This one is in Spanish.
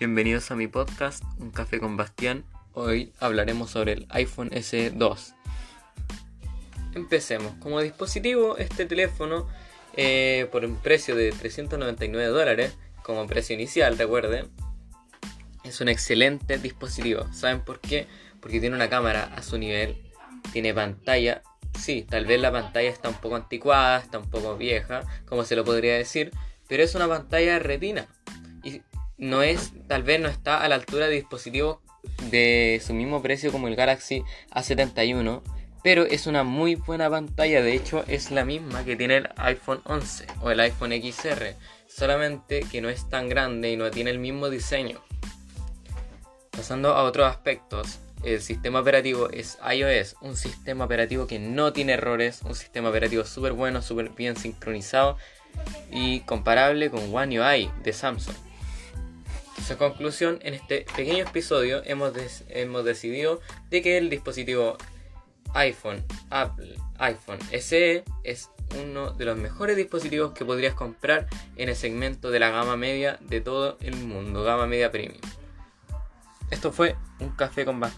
Bienvenidos a mi podcast, Un Café con Bastián. Hoy hablaremos sobre el iPhone SE2. Empecemos. Como dispositivo, este teléfono, eh, por un precio de 399 dólares, como precio inicial, recuerden, es un excelente dispositivo. ¿Saben por qué? Porque tiene una cámara a su nivel, tiene pantalla. Sí, tal vez la pantalla está un poco anticuada, está un poco vieja, como se lo podría decir, pero es una pantalla retina. No es, tal vez no está a la altura de dispositivos de su mismo precio como el Galaxy A71, pero es una muy buena pantalla, de hecho es la misma que tiene el iPhone 11 o el iPhone XR, solamente que no es tan grande y no tiene el mismo diseño. Pasando a otros aspectos, el sistema operativo es iOS, un sistema operativo que no tiene errores, un sistema operativo súper bueno, súper bien sincronizado y comparable con One UI de Samsung. En conclusión, en este pequeño episodio hemos, hemos decidido de que el dispositivo iPhone, Apple, iPhone SE es uno de los mejores dispositivos que podrías comprar en el segmento de la gama media de todo el mundo, gama media premium. Esto fue un café con más